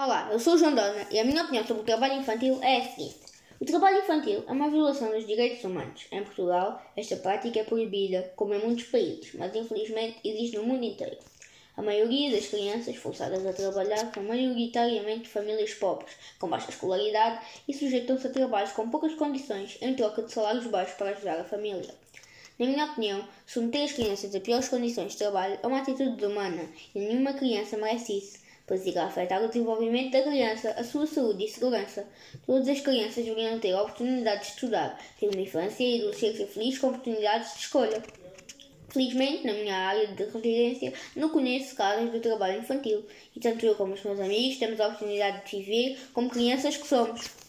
Olá, eu sou o João Dona e a minha opinião sobre o trabalho infantil é a seguinte. O trabalho infantil é uma violação dos direitos humanos. Em Portugal, esta prática é proibida, como em muitos países, mas infelizmente existe no mundo inteiro. A maioria das crianças forçadas a trabalhar são maioritariamente de famílias pobres, com baixa escolaridade e sujeitam-se a trabalhos com poucas condições em troca de salários baixos para ajudar a família. Na minha opinião, submeter as crianças a piores condições de trabalho é uma atitude desumana e nenhuma criança merece isso, pois irá afetar o desenvolvimento da criança, a sua saúde e segurança. Todas as crianças deveriam ter a oportunidade de estudar, ter uma infância e adolescência feliz com oportunidades de escolha. Felizmente, na minha área de residência, não conheço casos de trabalho infantil e tanto eu como os meus amigos temos a oportunidade de viver como crianças que somos.